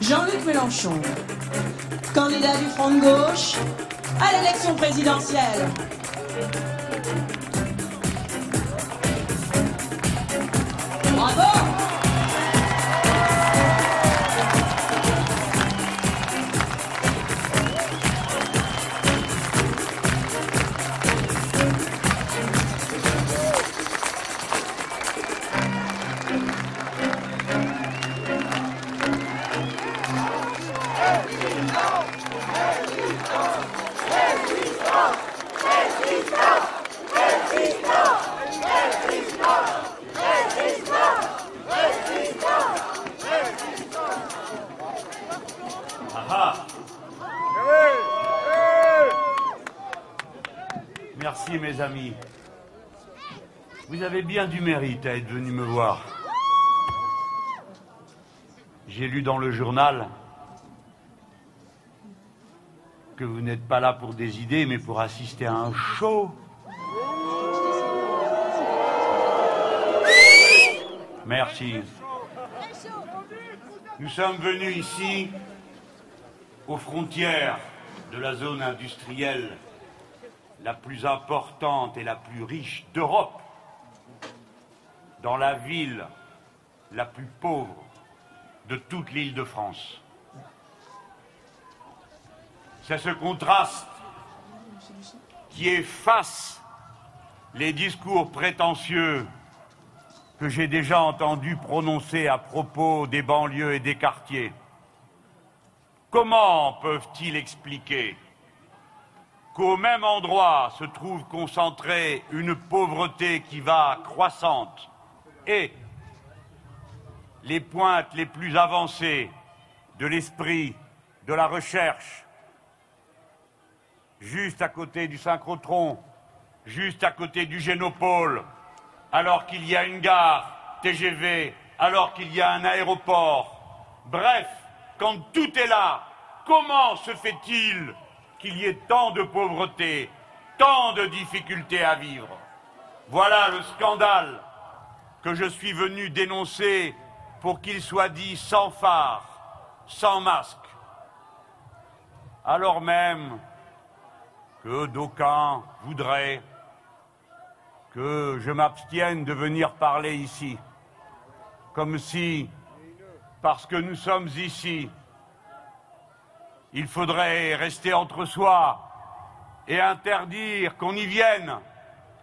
Jean-Luc Mélenchon, candidat du Front de gauche à l'élection présidentielle. Bien du mérite à être venus me voir. J'ai lu dans le journal que vous n'êtes pas là pour des idées, mais pour assister à un show. Merci. Nous sommes venus ici, aux frontières de la zone industrielle la plus importante et la plus riche d'Europe, dans la ville la plus pauvre de toute l'île de France. C'est ce contraste qui efface les discours prétentieux que j'ai déjà entendus prononcer à propos des banlieues et des quartiers. Comment peuvent-ils expliquer qu'au même endroit se trouve concentrée une pauvreté qui va croissante et les pointes les plus avancées de l'esprit, de la recherche, juste à côté du synchrotron, juste à côté du génopôle, alors qu'il y a une gare TGV, alors qu'il y a un aéroport. Bref, quand tout est là, comment se fait-il qu'il y ait tant de pauvreté, tant de difficultés à vivre? Voilà le scandale que je suis venu dénoncer pour qu'il soit dit sans phare, sans masque, alors même que d'aucuns voudraient que je m'abstienne de venir parler ici, comme si, parce que nous sommes ici, il faudrait rester entre soi et interdire qu'on y vienne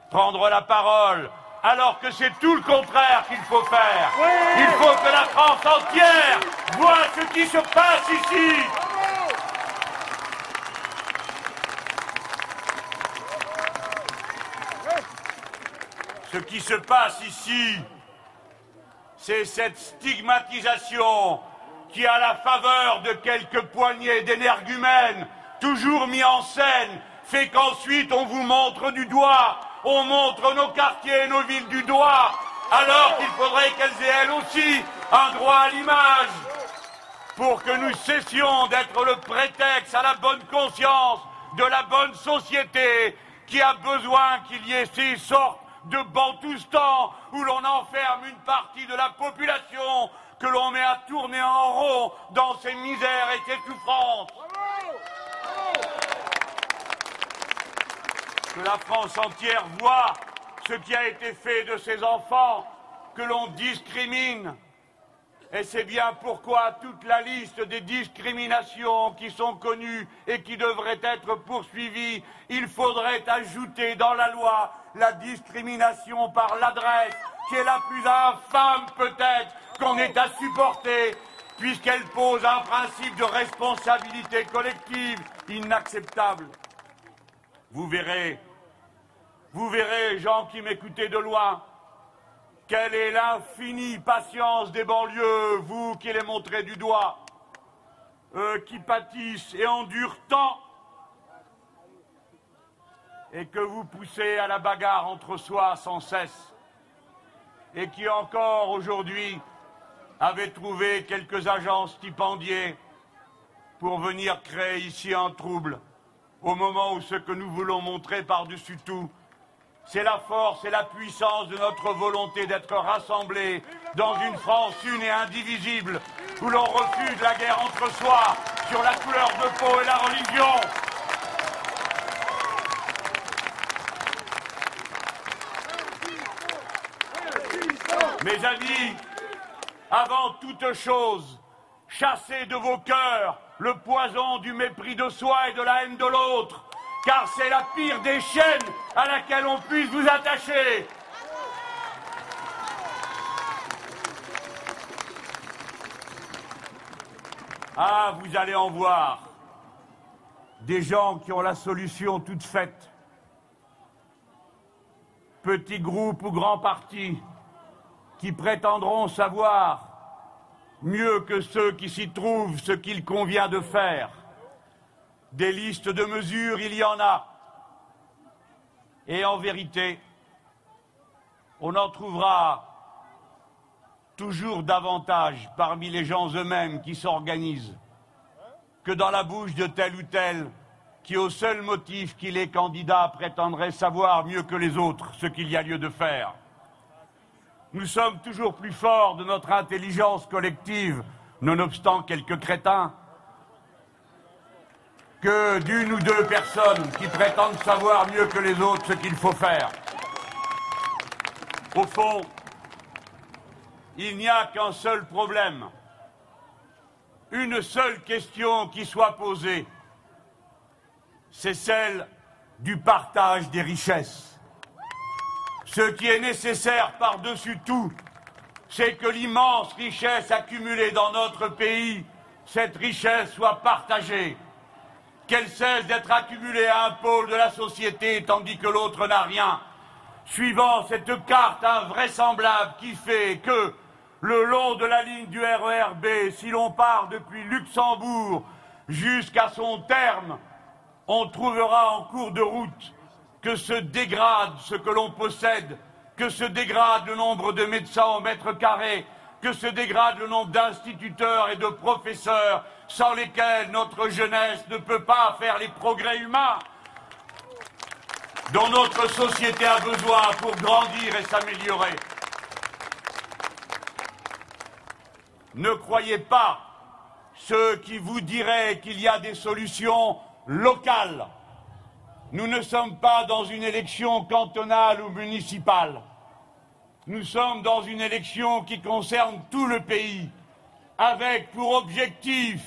prendre la parole, alors que c'est tout le contraire qu'il faut faire. Il faut que la France entière voit ce qui se passe ici. Ce qui se passe ici, c'est cette stigmatisation qui, à la faveur de quelques poignées d'énergumènes, toujours mis en scène, fait qu'ensuite on vous montre du doigt, on montre nos quartiers et nos villes du doigt, alors qu'il faudrait qu'elles aient elles aussi un droit à l'image, pour que nous cessions d'être le prétexte à la bonne conscience de la bonne société qui a besoin qu'il y ait ces sortes de bantoustans où l'on enferme une partie de la population que l'on met à tourner en rond dans ses misères et ses souffrances. La France entière voit ce qui a été fait de ses enfants, que l'on discrimine. Et c'est bien pourquoi toute la liste des discriminations qui sont connues et qui devraient être poursuivies, il faudrait ajouter dans la loi la discrimination par l'adresse, qui est la plus infâme peut-être qu'on ait à supporter, puisqu'elle pose un principe de responsabilité collective inacceptable. Vous verrez, vous verrez, gens qui m'écoutez de loin, quelle est l'infinie patience des banlieues, vous qui les montrez du doigt, eux qui pâtissent et endurent tant, et que vous poussez à la bagarre entre soi sans cesse, et qui encore aujourd'hui avaient trouvé quelques agents stipendiés pour venir créer ici un trouble, au moment où ce que nous voulons montrer par-dessus tout, C'est la force et la puissance de notre volonté d'être rassemblés dans une France une et indivisible, où l'on refuse la guerre entre soi sur la couleur de peau et la religion. Mes amis, avant toute chose, chassez de vos cœurs le poison du mépris de soi et de la haine de l'autre, car c'est la pire des chaînes à laquelle on puisse vous attacher. Ah, vous allez en voir des gens qui ont la solution toute faite. Petits groupes ou grands partis qui prétendront savoir mieux que ceux qui s'y trouvent ce qu'il convient de faire. Des listes de mesures, il y en a. Et en vérité, on en trouvera toujours davantage parmi les gens eux-mêmes qui s'organisent que dans la bouche de tel ou tel qui, au seul motif qu'il est candidat, prétendrait savoir mieux que les autres ce qu'il y a lieu de faire. Nous sommes toujours plus forts de notre intelligence collective, nonobstant quelques crétins, que d'une ou deux personnes qui prétendent savoir mieux que les autres ce qu'il faut faire. Au fond, il n'y a qu'un seul problème, une seule question qui soit posée, c'est celle du partage des richesses. Ce qui est nécessaire par-dessus tout, c'est que l'immense richesse accumulée dans notre pays, cette richesse soit partagée, qu'elle cesse d'être accumulée à un pôle de la société tandis que l'autre n'a rien, suivant cette carte invraisemblable qui fait que le long de la ligne du RERB, si l'on part depuis Luxembourg jusqu'à son terme, on trouvera en cours de route que se dégrade ce que l'on possède, que se dégrade le nombre de médecins au mètre carré, que se dégrade le nombre d'instituteurs et de professeurs sans lesquels notre jeunesse ne peut pas faire les progrès humains dont notre société a besoin pour grandir et s'améliorer. Ne croyez pas ceux qui vous diraient qu'il y a des solutions locales. Nous ne sommes pas dans une élection cantonale ou municipale. Nous sommes dans une élection qui concerne tout le pays, avec pour objectif,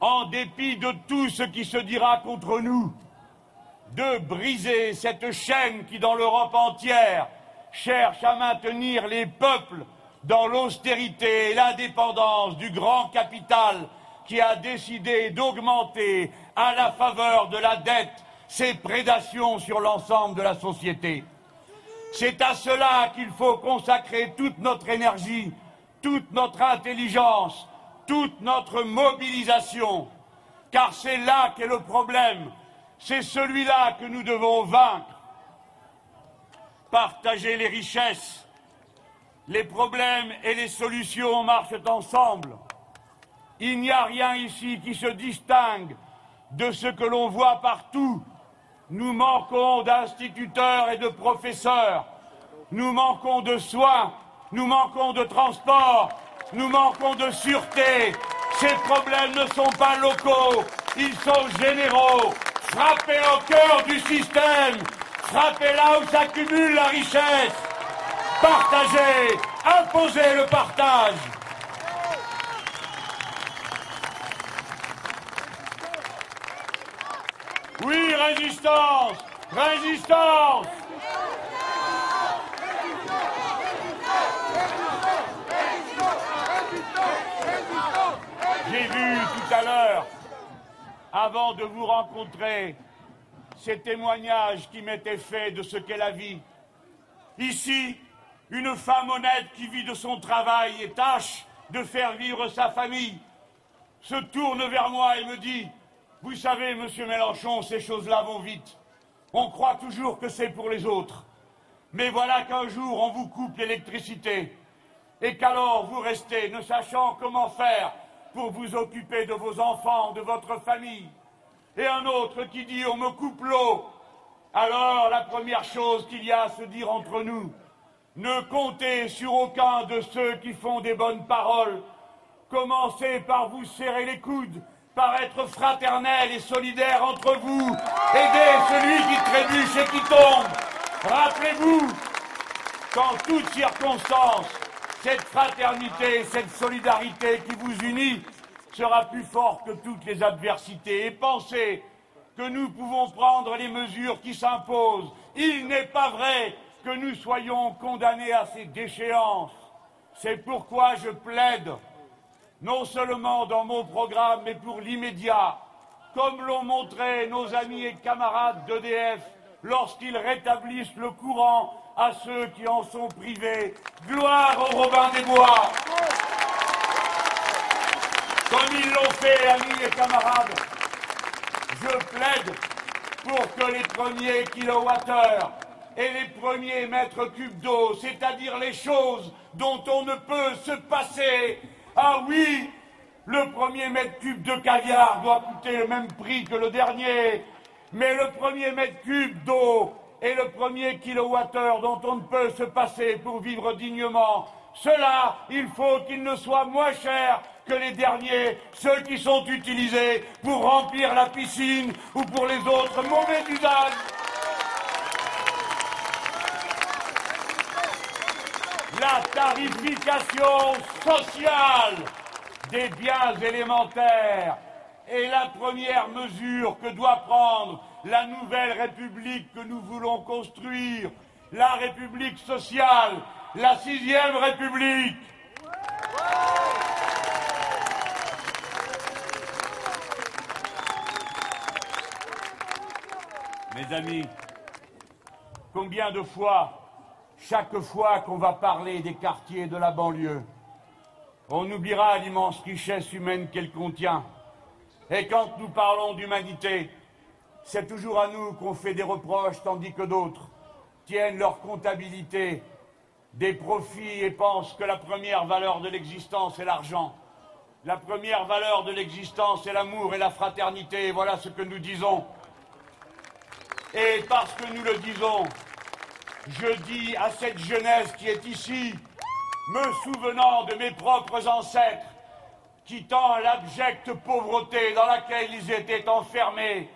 en dépit de tout ce qui se dira contre nous, de briser cette chaîne qui, dans l'Europe entière, cherche à maintenir les peuples dans l'austérité et l'indépendance du grand capital qui a décidé d'augmenter à la faveur de la dette ses prédations sur l'ensemble de la société. C'est à cela qu'il faut consacrer toute notre énergie, toute notre intelligence, toute notre mobilisation, car c'est là qu'est le problème, c'est celui-là que nous devons vaincre. Partager les richesses, les problèmes et les solutions marchent ensemble. Il n'y a rien ici qui se distingue de ce que l'on voit partout. Nous manquons d'instituteurs et de professeurs. Nous manquons de soins. Nous manquons de transport. Nous manquons de sûreté. Ces problèmes ne sont pas locaux. Ils sont généraux. Frappez au cœur du système. Frappez là où s'accumule la richesse. Partagez, imposez le partage. Oui, résistance, résistance. J'ai vu tout avant de vous rencontrer, ces témoignages qui m'étaient faits de ce qu'est la vie. Ici, une femme honnête qui vit de son travail et tâche de faire vivre sa famille, se tourne vers moi et me dit Vous savez, monsieur Mélenchon, ces choses-là vont vite. On croit toujours que c'est pour les autres. Mais voilà qu'un jour on vous coupe l'électricité et qu'alors vous restez ne sachant comment faire pour vous occuper de vos enfants, de votre famille. Et un autre qui dit on me coupe l'eau Alors, la première chose qu'il y a à se dire entre nous, ne comptez sur aucun de ceux qui font des bonnes paroles. Commencez par vous serrer les coudes, par être fraternel et solidaire entre vous. Aidez celui qui trébuche et qui tombe. Rappelez-vous qu'en toutes circonstances, cette fraternité, cette solidarité qui vous unit sera plus forte que toutes les adversités. Et pensez que nous pouvons prendre les mesures qui s'imposent. Il n'est pas vrai que nous soyons condamnés à ces déchéances. C'est pourquoi je plaide, non seulement dans mon programme, mais pour l'immédiat, comme l'ont montré nos amis et camarades d'EDF lorsqu'ils rétablissent le courant à ceux qui en sont privés. Gloire aux Robin des Bois Comme ils l'ont fait, amis et camarades, je plaide pour que les premiers kilowattheures et les premiers mètres cubes d'eau, c'est-à-dire les choses dont on ne peut se passer. Ah oui, le premier mètre cube de caviar doit coûter le même prix que le dernier, mais le premier mètre cube d'eau et le premier kilowattheure dont on ne peut se passer pour vivre dignement, cela, il faut qu'il ne soit moins cher que les derniers, ceux qui sont utilisés pour remplir la piscine ou pour les autres mauvais usages. La tarification sociale des biens élémentaires est la première mesure que doit prendre la nouvelle République que nous voulons construire, la République sociale, la sixième République. Mes amis, combien de fois, chaque fois qu'on va parler des quartiers de la banlieue, on oubliera l'immense richesse humaine qu'elle contient. Et quand nous parlons d'humanité, c'est toujours à nous qu'on fait des reproches, tandis que d'autres tiennent leur comptabilité des profits et pensent que la première valeur de l'existence est l'argent. La première valeur de l'existence est l'amour et la fraternité. voilà ce que nous disons. Et parce que nous le disons, je dis à cette jeunesse qui est ici, me souvenant de mes propres ancêtres, quittant l'abjecte pauvreté dans laquelle ils étaient enfermés,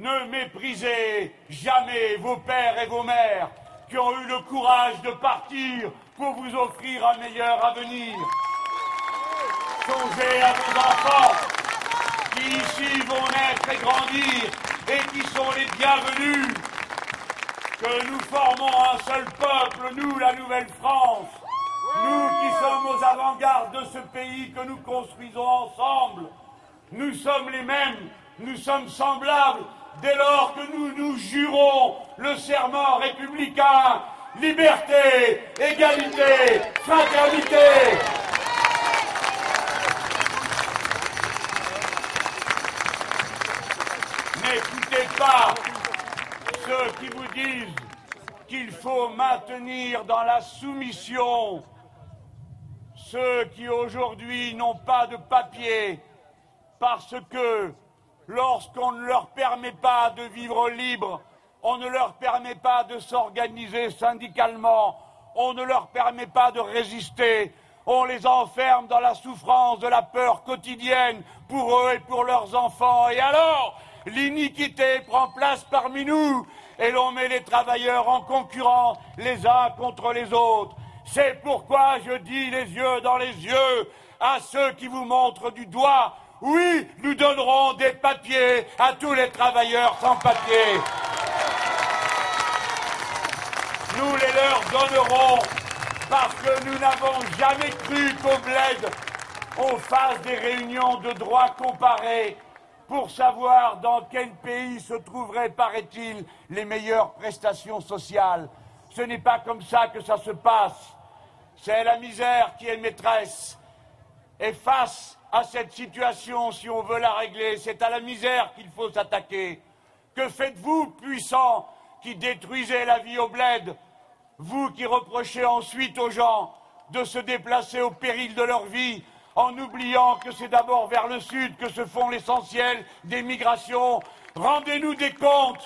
ne méprisez jamais vos pères et vos mères qui ont eu le courage de partir pour vous offrir un meilleur avenir. Songez à vos enfants qui ici vont naître et grandir et qui sont les bienvenus. Que nous formons un seul peuple, nous, la Nouvelle-France. Nous qui sommes aux avant-gardes de ce pays que nous construisons ensemble. Nous sommes les mêmes, nous sommes semblables dès lors que nous nous jurons le serment républicain, liberté, égalité, fraternité. N'écoutez pas ceux qui vous disent qu'il faut maintenir dans la soumission ceux qui aujourd'hui n'ont pas de papier parce que lorsqu'on ne leur permet pas de vivre libre, on ne leur permet pas de s'organiser syndicalement, on ne leur permet pas de résister, on les enferme dans la souffrance de la peur quotidienne pour eux et pour leurs enfants. Et alors, l'iniquité prend place parmi nous et l'on met les travailleurs en concurrence les uns contre les autres. C'est pourquoi je dis les yeux dans les yeux à ceux qui vous montrent du doigt oui, nous donnerons des papiers à tous les travailleurs sans papiers. Nous les leur donnerons parce que nous n'avons jamais cru qu'au bled, on fasse des réunions de droit comparé pour savoir dans quel pays se trouveraient, paraît-il, les meilleures prestations sociales. Ce n'est pas comme ça que ça se passe. C'est la misère qui est maîtresse. Et face à cette situation si on veut la régler. C'est à la misère qu'il faut s'attaquer. Que faites-vous, puissants, qui détruisez la vie au bled Vous qui reprochez ensuite aux gens de se déplacer au péril de leur vie en oubliant que c'est d'abord vers le sud que se font l'essentiel des migrations? Rendez-nous des comptes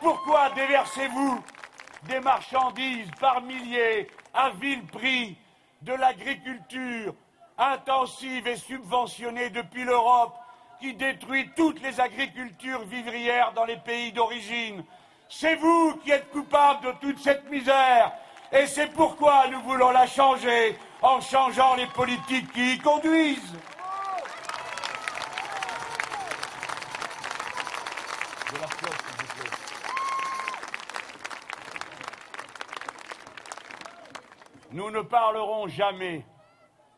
Pourquoi déversez-vous des marchandises par milliers à vil prix de l'agriculture intensive et subventionnée depuis l'Europe qui détruit toutes les agricultures vivrières dans les pays d'origine. C'est vous qui êtes coupable de toute cette misère et c'est pourquoi nous voulons la changer en changeant les politiques qui y conduisent. Nous ne parlerons jamais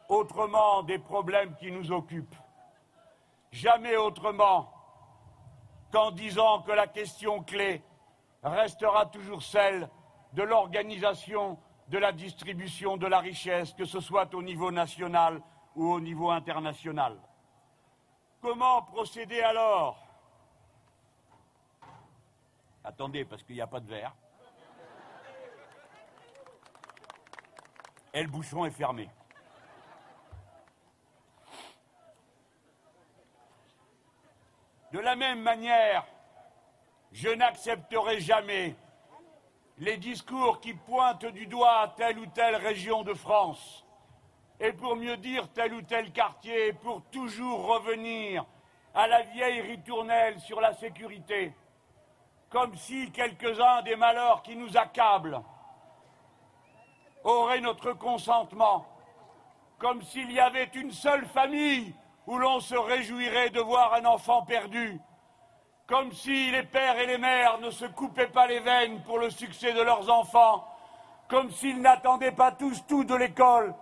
autrement des problèmes qui nous occupent. Jamais autrement qu'en disant que la question clé restera toujours celle de l'organisation de la distribution de la richesse, que ce soit au niveau national ou au niveau international. Comment procéder alors? Attendez, parce qu'il n'y a pas de verre. Et le bouchon est fermé. La même manière, je n'accepterai jamais les discours qui pointent du doigt telle ou telle région de France, et pour mieux dire tel ou tel quartier, pour toujours revenir à la vieille ritournelle sur la sécurité, comme si quelques-uns des malheurs qui nous accablent auraient notre consentement, comme s'il y avait une seule famille où l'on se réjouirait de voir un enfant perdu, comme si les pères et les mères ne se coupaient pas les veines pour le succès de leurs enfants, comme s'ils n'attendaient pas tous tout de l'école,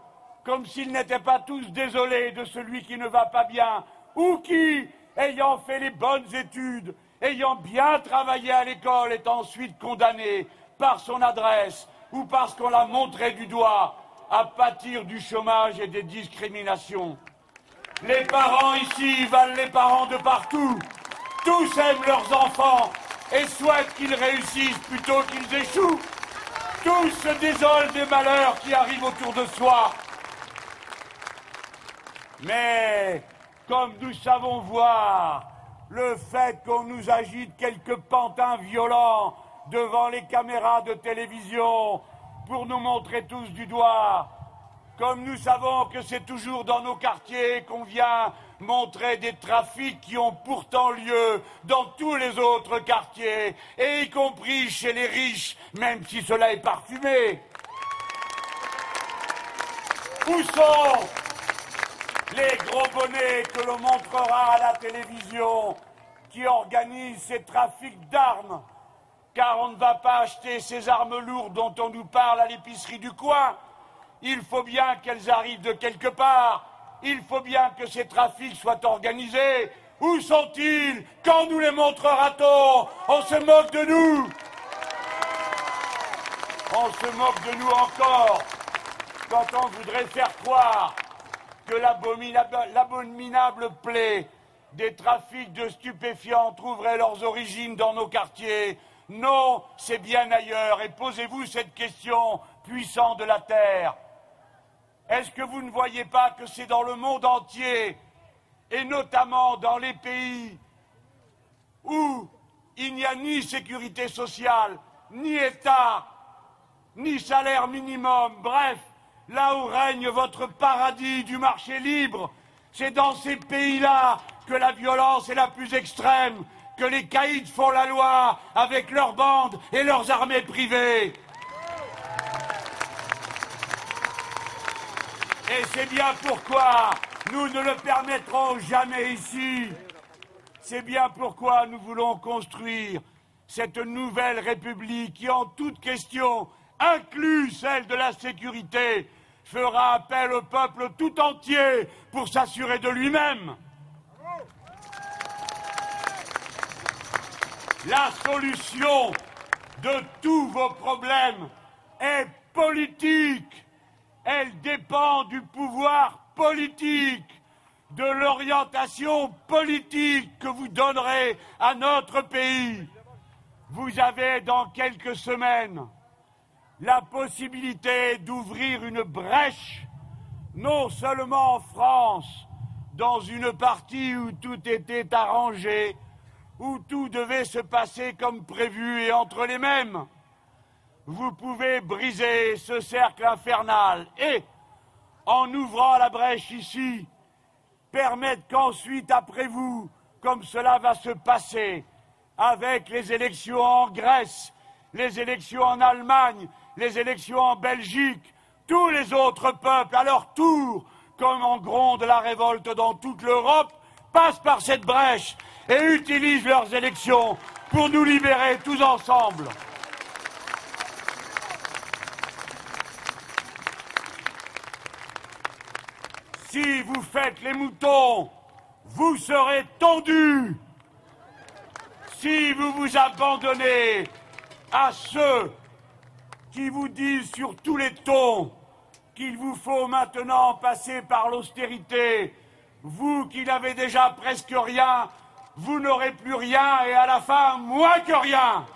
comme s'ils n'étaient pas tous désolés de celui qui ne va pas bien, ou qui, ayant fait les bonnes études, ayant bien travaillé à l'école, est ensuite condamné par son adresse ou parce qu'on l'a montré du doigt à pâtir du chômage et des discriminations. Les parents ici valent les parents de partout. Tous aiment leurs enfants et souhaitent qu'ils réussissent plutôt qu'ils échouent. Tous se désolent des malheurs qui arrivent autour de soi. Mais comme nous savons voir, le fait qu'on nous agite quelques pantins violents devant les caméras de télévision pour nous montrer tous du doigt, comme nous savons que c'est toujours dans nos quartiers qu'on vient montrer des trafics qui ont pourtant lieu dans tous les autres quartiers, et y compris chez les riches, même si cela est parfumé. Où sont les gros bonnets que l'on montrera à la télévision qui organisent ces trafics d'armes? Car on ne va pas acheter ces armes lourdes dont on nous parle à l'épicerie du coin. Il faut bien qu'elles arrivent de quelque part il faut bien que ces trafics soient organisés. Où sont-ils? Quand nous les montrera-t-on? On se moque de nous. On se moque de nous encore quand on voudrait faire croire que l'abominable plaie des trafics de stupéfiants trouverait leurs origines dans nos quartiers. Non, c'est bien ailleurs. Et posez-vous cette question, puissant de la terre. Est-ce que vous ne voyez pas que c'est dans le monde entier, et notamment dans les pays où il n'y a ni sécurité sociale, ni État, ni salaire minimum, bref, là où règne votre paradis du marché libre, c'est dans ces pays-là que la violence est la plus extrême, que les caïds font la loi avec leurs bandes et leurs armées privées. Et c'est bien pourquoi nous ne le permettrons jamais ici. C'est bien pourquoi nous voulons construire cette nouvelle République qui, en toute question, inclut celle de la sécurité, fera appel au peuple tout entier pour s'assurer de lui-même. La solution de tous vos problèmes est politique elle dépend du pouvoir politique, de l'orientation politique que vous donnerez à notre pays. Vous avez dans quelques semaines la possibilité d'ouvrir une brèche, non seulement en France, dans une partie où tout était arrangé, où tout devait se passer comme prévu et entre les mêmes. Vous pouvez briser ce cercle infernal et, en ouvrant la brèche ici, permettre qu'ensuite, après vous, comme cela va se passer, avec les élections en Grèce, les élections en Allemagne, les élections en Belgique, tous les autres peuples, à leur tour, comme en gronde la révolte dans toute l'Europe, passent par cette brèche et utilisent leurs élections pour nous libérer tous ensemble. Si vous faites les moutons, vous serez tondus. Si vous vous abandonnez à ceux qui vous disent sur tous les tons qu'il vous faut maintenant passer par l'austérité, vous qui n'avez déjà presque rien, vous n'aurez plus rien et à la fin moins que rien.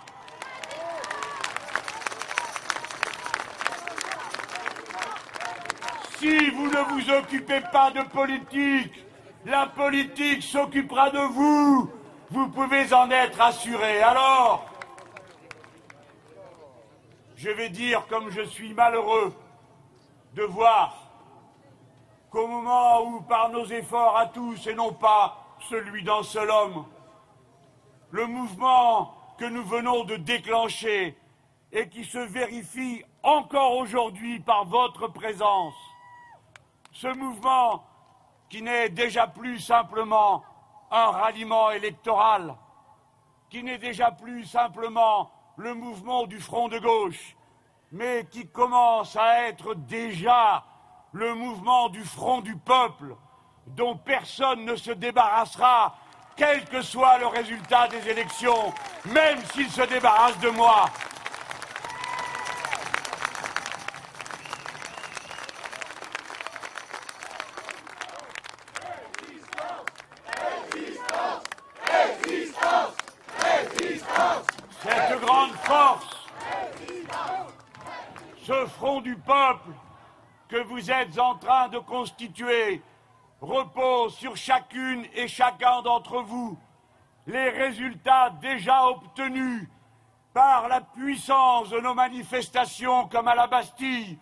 Si vous ne vous occupez pas de politique, la politique s'occupera de vous. Vous pouvez en être assuré. Alors, je vais dire comme je suis malheureux de voir qu'au moment où, par nos efforts à tous et non pas celui d'un seul homme, le mouvement que nous venons de déclencher et qui se vérifie encore aujourd'hui par votre présence, ce mouvement qui n'est déjà plus simplement un ralliement électoral, qui n'est déjà plus simplement le mouvement du front de gauche, mais qui commence à être déjà le mouvement du front du peuple, dont personne ne se débarrassera, quel que soit le résultat des élections, même s'il se débarrasse de moi. Cette grande force, ce front peuple que vous êtes en train de constituer repose sur chacune et chacun d'entre vous. Les résultats déjà obtenus par la puissance de nos manifestations comme à la Bastille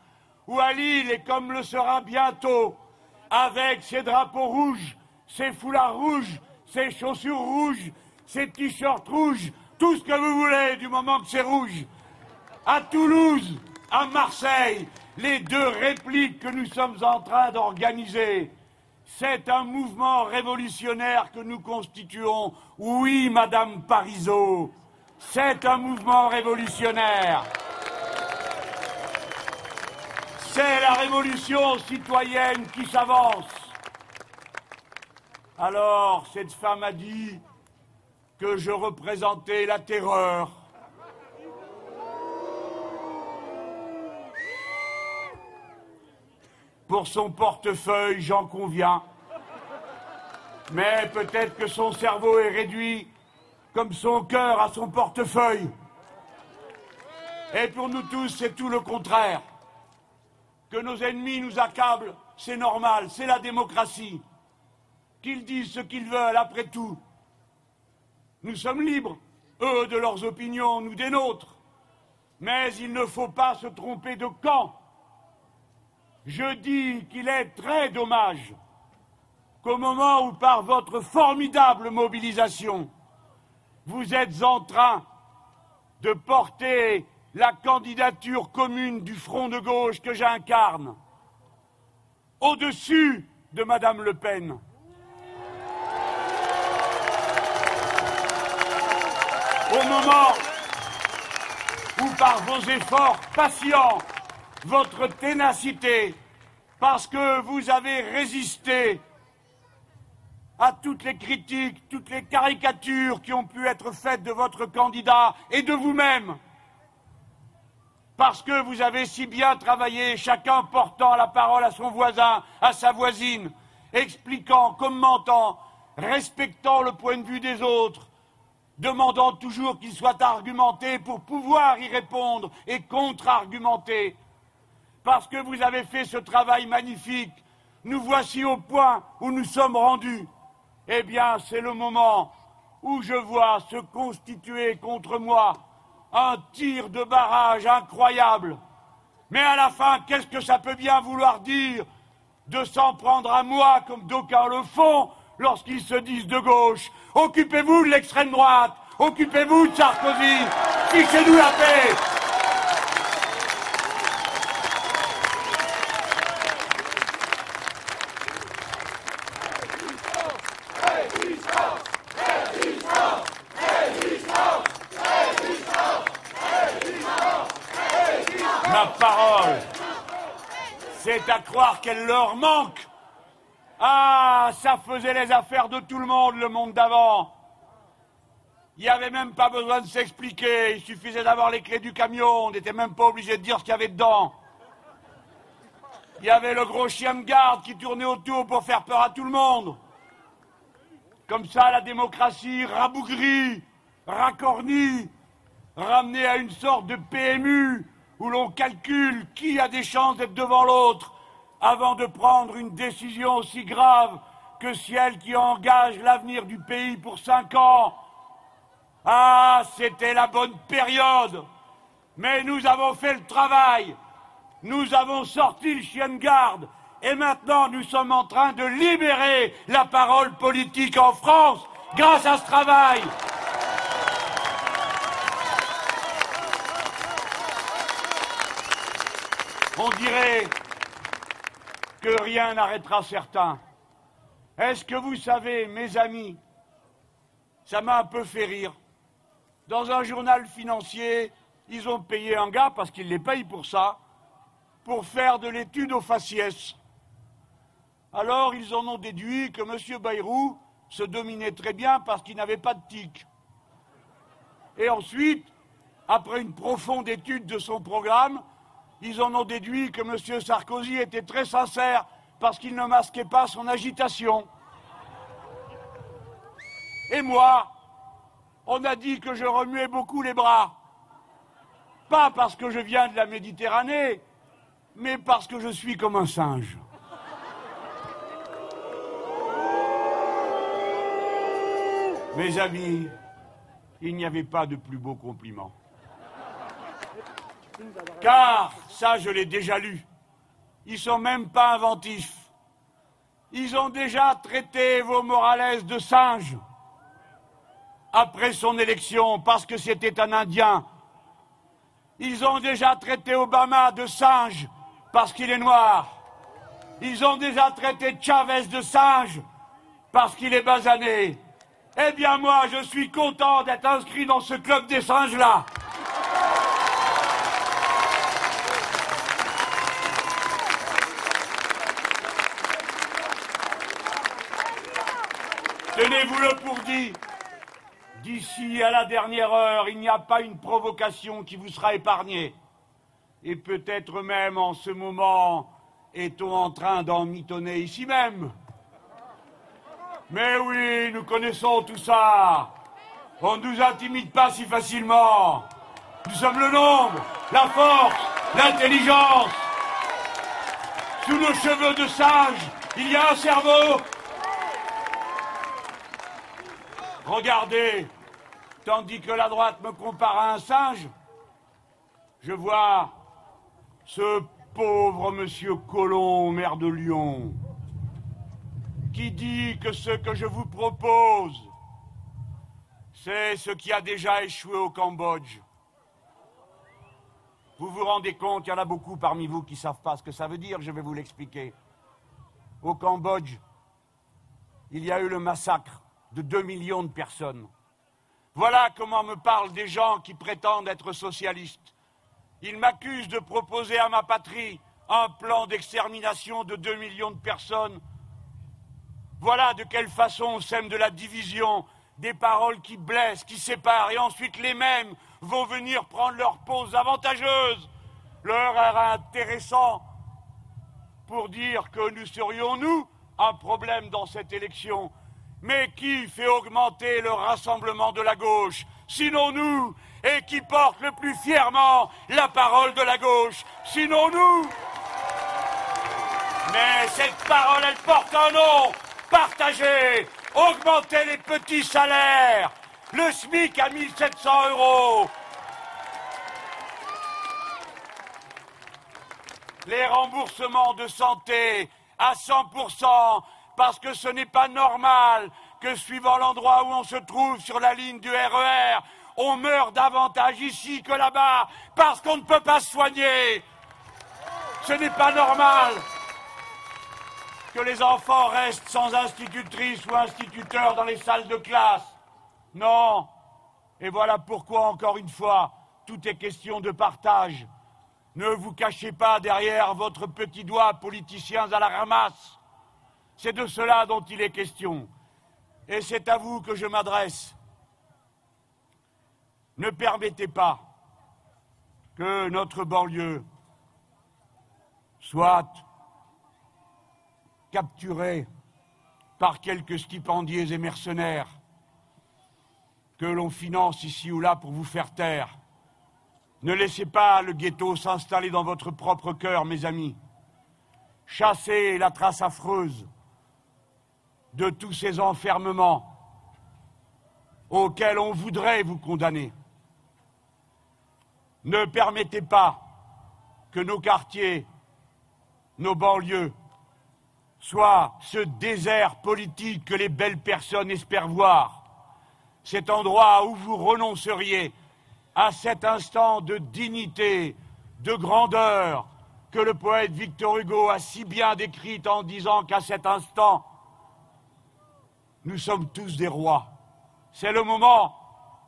ou à Lille et comme le sera bientôt, avec ces drapeaux rouges, ces foulards rouges, ces chaussures rouges, ces t-shirts rouges, tout ce que vous voulez du moment que c'est rouge. À Toulouse, à Marseille, les deux répliques que nous sommes en train d'organiser. C'est un mouvement révolutionnaire que nous constituons. Oui, Madame Parisot, c'est un mouvement révolutionnaire. C'est la révolution citoyenne qui s'avance. Alors, cette femme a dit que je représentais la terreur. Pour son portefeuille, j'en conviens. Mais peut-être que son cerveau est réduit comme son cœur à son portefeuille. Et pour nous tous, c'est tout le contraire. Que nos ennemis nous accablent, c'est normal, c'est la démocratie. Qu'ils disent ce qu'ils veulent, après tout. Nous sommes libres, eux de leurs opinions, nous des nôtres. Mais il ne faut pas se tromper de camp. Je dis qu'il est très dommage qu'au moment où, par votre formidable mobilisation, vous êtes en train de porter la candidature commune du Front de gauche que j'incarne, au-dessus de Madame Le Pen. Au moment où, par vos efforts patients, votre ténacité, parce que vous avez résisté à toutes les critiques, toutes les caricatures qui ont pu être faites de votre candidat et de vous-même, parce que vous avez si bien travaillé, chacun portant la parole à son voisin, à sa voisine, expliquant, commentant, respectant le point de vue des autres, demandant toujours qu'il soit argumenté pour pouvoir y répondre et contre-argumenter. Parce que vous avez fait ce travail magnifique, nous voici au point où nous sommes rendus. Eh bien, c'est le moment où je vois se constituer contre moi un tir de barrage incroyable. Mais à la fin, qu'est-ce que ça peut bien vouloir dire de s'en prendre à moi comme d'aucuns le font lorsqu'ils se disent de gauche? Occupez-vous de l'extrême droite, occupez-vous de Sarkozy, fichez-nous la paix Ma parole, c'est à croire qu'elle leur manque. Ah, ça faisait les affaires de tout le monde, le monde d'avant. Il n'y avait même pas besoin de s'expliquer, il suffisait d'avoir les clés du camion, on n'était même pas obligé de dire ce qu'il y avait dedans. Il y avait le gros chien de garde qui tournait autour pour faire peur à tout le monde. Comme ça, la démocratie rabougrie, racornie, ramenée à une sorte de PMU où l'on calcule qui a des chances d'être devant l'autre avant de prendre une décision aussi grave que celle qui engage l'avenir du pays pour cinq ans. Ah, c'était la bonne période. Mais nous avons fait le travail. Nous avons sorti le chien de garde. Et maintenant, nous sommes en train de libérer la parole politique en France grâce à ce travail. On dirait rien n'arrêtera certains. Est-ce que vous savez, mes amis, ça m'a un peu fait rire. Dans un journal financier, ils ont payé un gars, parce qu'ils les payent pour ça, pour faire de l'étude au faciès. Alors, ils en ont déduit que M. Bayrou se dominait très bien parce qu'il n'avait pas de tic. Et ensuite, après une profonde étude de son programme, ils en ont déduit que M. Sarkozy était très sincère parce qu'il ne masquait pas son agitation. Et moi, on a dit que je remuais beaucoup les bras. Pas parce que je viens de la Méditerranée, mais parce que je suis comme un singe. Mes amis, il n'y avait pas de plus beau compliment. Car, ça je l'ai déjà lu, ils sont même pas inventifs. Ils ont déjà traité vos Morales de singes après son élection parce que c'était un Indien. Ils ont déjà traité Obama de singe parce qu'il est noir. Ils ont déjà traité Chavez de singe parce qu'il est basané. Eh bien moi, je suis content d'être inscrit dans ce club des singes-là. Tenez-vous-le pour dit. D'ici à la dernière heure, il n'y a pas une provocation qui vous sera épargnée. Et peut-être même en ce moment, est-on en train d'en mitonner ici même. Mais oui, nous connaissons tout ça. On ne nous intimide pas si facilement. Nous sommes le nombre, la force, l'intelligence. Sous nos cheveux de singe, il y a un cerveau Regardez, tandis que la droite me compare à un singe, je vois ce pauvre monsieur Colomb, maire de Lyon, qui dit que ce que je vous propose, c'est ce qui a déjà échoué au Cambodge. Vous vous rendez compte, il y en a beaucoup parmi vous qui ne savent pas ce que ça veut dire, je vais vous l'expliquer. Au Cambodge, il y a eu le massacre de 2 millions de personnes. Voilà comment me parlent des gens qui prétendent être socialistes. Ils m'accusent de proposer à ma patrie un plan d'extermination de 2 millions de personnes. Voilà de quelle façon on sème de la division, des paroles qui blessent, qui séparent, et ensuite les mêmes vont venir prendre leur pause avantageuse, leur air intéressant, pour dire que nous serions, nous, un problème dans cette élection. Mais qui fait augmenter le rassemblement de la gauche? Sinon nous, et qui porte le plus fièrement la parole de la gauche? Sinon nous. Mais cette parole, elle porte un nom. Partagé, augmenter les petits salaires, le SMIC à 1700 euros, les remboursements de santé à 100%, parce que ce n'est pas normal que suivant l'endroit où on se trouve sur la ligne du RER, e on meurt davantage ici que là-bas, parce qu'on ne peut pas se soigner. Ce n'est pas normal que les enfants restent sans institutrice ou instituteur dans les salles de classe. Non. Et voilà pourquoi, encore une fois, tout est question de partage. Ne vous cachez pas derrière votre petit doigt, politiciens à la ramasse. C'est de cela dont il est question. Et c'est à vous que je m'adresse. Ne permettez pas que notre banlieue soit capturée par quelques stipendiers et mercenaires que l'on finance ici ou là pour vous faire taire. Ne laissez pas le ghetto s'installer dans votre propre cœur, mes amis. Chassez la trace affreuse de tous ces enfermements auxquels on voudrait vous condamner. Ne permettez pas que nos quartiers, nos banlieues, soient ce désert politique que les belles personnes espèrent voir, cet endroit où vous renonceriez à cet instant de dignité, de grandeur, que le poète Victor Hugo a si bien décrit en disant qu'à cet instant, nous sommes tous des rois. C'est le moment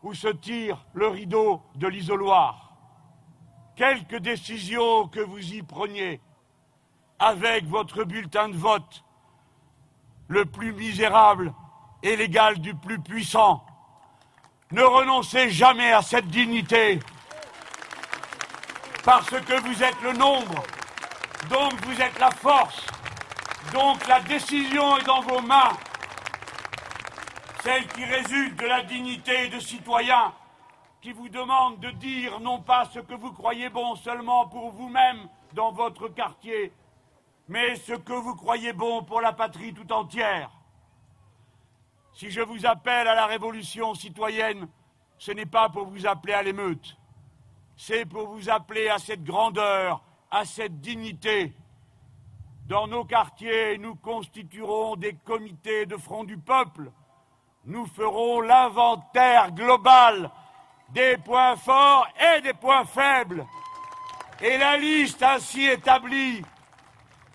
où se tire le rideau de l'isoloir. Quelque décision que vous y preniez, avec votre bulletin de vote, le plus misérable et l'égal du plus puissant, ne renoncez jamais à cette dignité, parce que vous êtes le nombre, donc vous êtes la force, donc la décision est dans vos mains celle qui résulte de la dignité de citoyens qui vous demande de dire non pas ce que vous croyez bon seulement pour vous-même dans votre quartier, mais ce que vous croyez bon pour la patrie tout entière. Si je vous appelle à la révolution citoyenne, ce n'est pas pour vous appeler à l'émeute, c'est pour vous appeler à cette grandeur, à cette dignité. Dans nos quartiers, nous constituerons des comités de front du peuple nous ferons l'inventaire global des points forts et des points faibles. Et la liste ainsi établie,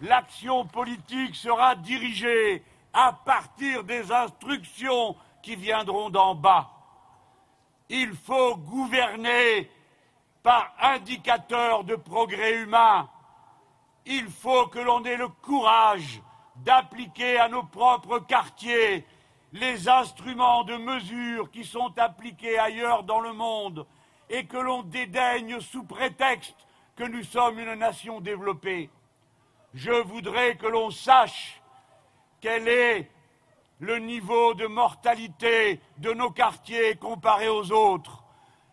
l'action politique sera dirigée à partir des instructions qui viendront d'en bas. Il faut gouverner par indicateur de progrès humain. Il faut que l'on ait le courage d'appliquer à nos propres quartiers les instruments de mesure qui sont appliqués ailleurs dans le monde et que l'on dédaigne sous prétexte que nous sommes une nation développée. Je voudrais que l'on sache quel est le niveau de mortalité de nos quartiers comparé aux autres,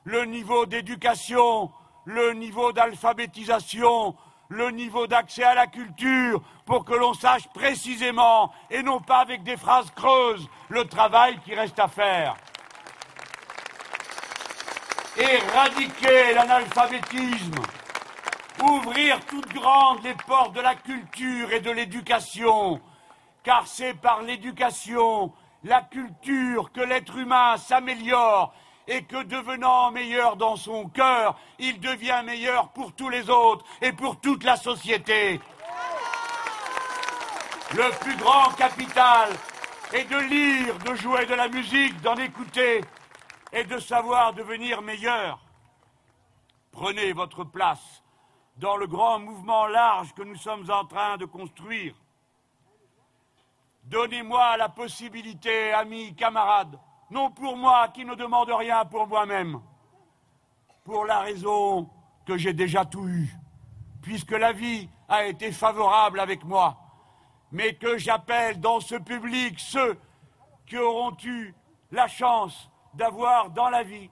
le niveau d'éducation, le niveau d'alphabétisation, le niveau d'accès à la culture pour que l'on sache précisément, et non pas avec des phrases creuses, le travail qui reste à faire. Éradiquer l'analphabétisme, ouvrir toutes grandes les portes de la culture et de l'éducation, car c'est par l'éducation, la culture que l'être humain s'améliore et que devenant meilleur dans son cœur, il devient meilleur pour tous les autres et pour toute la société. Le plus grand capital est de lire, de jouer de la musique, d'en écouter et de savoir devenir meilleur. Prenez votre place dans le grand mouvement large que nous sommes en train de construire. Donnez-moi la possibilité, amis, camarades, non pour moi qui ne demande rien pour moi-même, pour la raison que j'ai déjà tout eu, puisque la vie a été favorable avec moi, mais que j'appelle dans ce public ceux qui auront eu la chance d'avoir dans la vie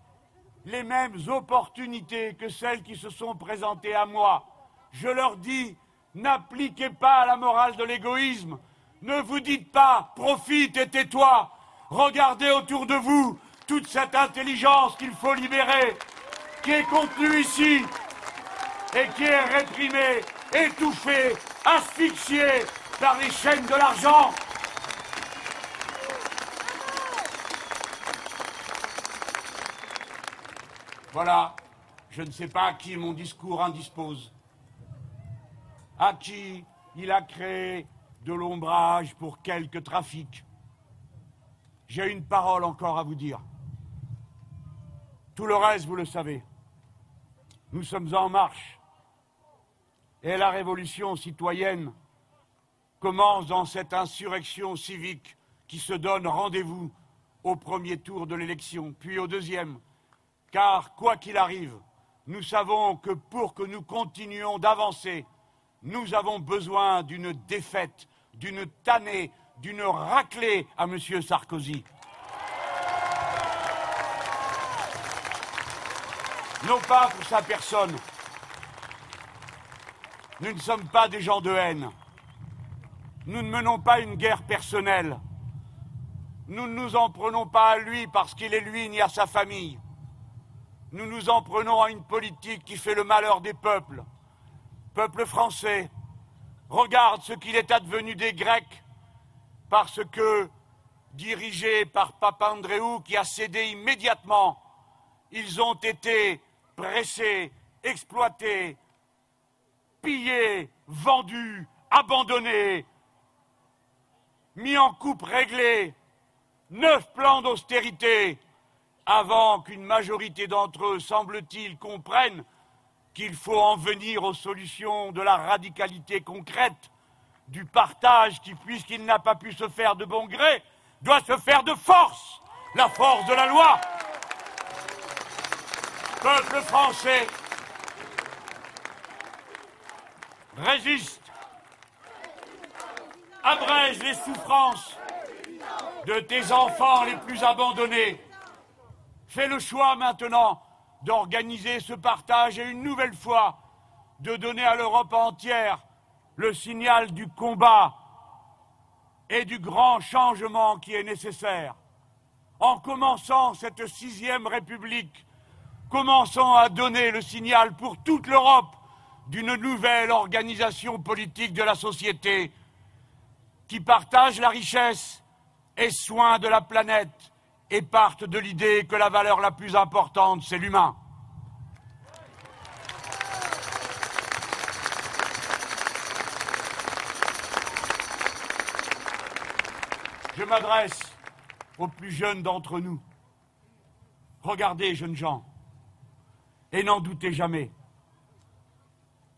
les mêmes opportunités que celles qui se sont présentées à moi. Je leur dis, n'appliquez pas la morale de l'égoïsme, ne vous dites pas profite et tais-toi, Regardez autour de vous toute cette intelligence qu'il faut libérer, qui est contenue ici et qui est réprimée, étouffée, asphyxiée par les chaînes de l'argent. Voilà, je ne sais pas à qui mon discours indispose, à qui il a créé de l'ombrage pour quelques trafics. J'ai une parole encore à vous dire. Tout le reste, vous le savez. Nous sommes en marche. Et la révolution citoyenne commence dans cette insurrection civique qui se donne rendez-vous au premier tour de l'élection, puis au deuxième. Car, quoi qu'il arrive, nous savons que pour que nous continuions d'avancer, nous avons besoin d'une défaite, d'une tannée, d'une raclée à M. Sarkozy. Non pas pour sa personne. Nous ne sommes pas des gens de haine. Nous ne menons pas une guerre personnelle. Nous ne nous en prenons pas à lui parce qu'il est lui ni à sa famille. Nous nous en prenons à une politique qui fait le malheur des peuples. Peuple français, regarde ce qu'il est advenu des Grecs parce que, dirigés par Papandréou qui a cédé immédiatement, ils ont été pressés, exploités, pillés, vendus, abandonnés, mis en coupe réglée, neuf plans d'austérité, avant qu'une majorité d'entre eux, semble-t-il, comprenne qu'il faut en venir aux solutions de la radicalité concrète, du partage qui, puisqu'il n'a pas pu se faire de bon gré, doit se faire de force, la force de la loi. Peuple français, résiste, abrège les souffrances de tes enfants les plus abandonnés. Fais le choix maintenant d'organiser ce partage et une nouvelle fois de donner à l'Europe entière le signal du combat et du grand changement qui est nécessaire. En commençant cette sixième République, commençons à donner le signal pour toute l'Europe d'une nouvelle organisation politique de la société qui partage la richesse et soin de la planète et partent de l'idée que la valeur la plus importante, c'est l'humain. Je m'adresse aux plus jeunes d'entre nous. Regardez, jeunes gens, et n'en doutez jamais.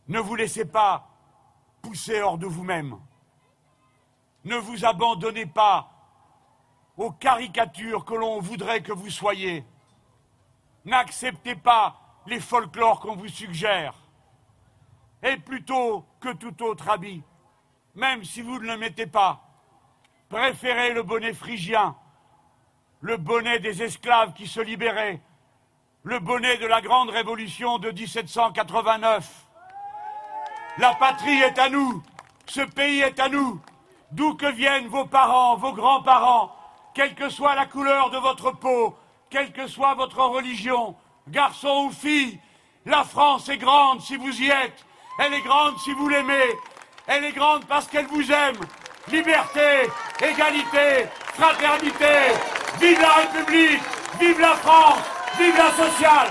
Ne vous laissez pas pousser hors de vous-même. Ne vous abandonnez pas aux caricatures que l'on voudrait que vous soyez. N'acceptez pas les folklores qu'on vous suggère. Et plutôt que tout autre habit, même si vous ne le mettez pas, préférez le bonnet phrygien, le bonnet des esclaves qui se libéraient, le bonnet de la grande révolution de 1789. La patrie est à nous, ce pays est à nous, d'où que viennent vos parents, vos grands-parents, quelle que soit la couleur de votre peau, quelle que soit votre religion, garçon ou fille, la France est grande si vous y êtes, elle est grande si vous l'aimez, elle est grande parce qu'elle vous aime. Liberté, égalité, fraternité, vive la République, vive la France, vive la sociale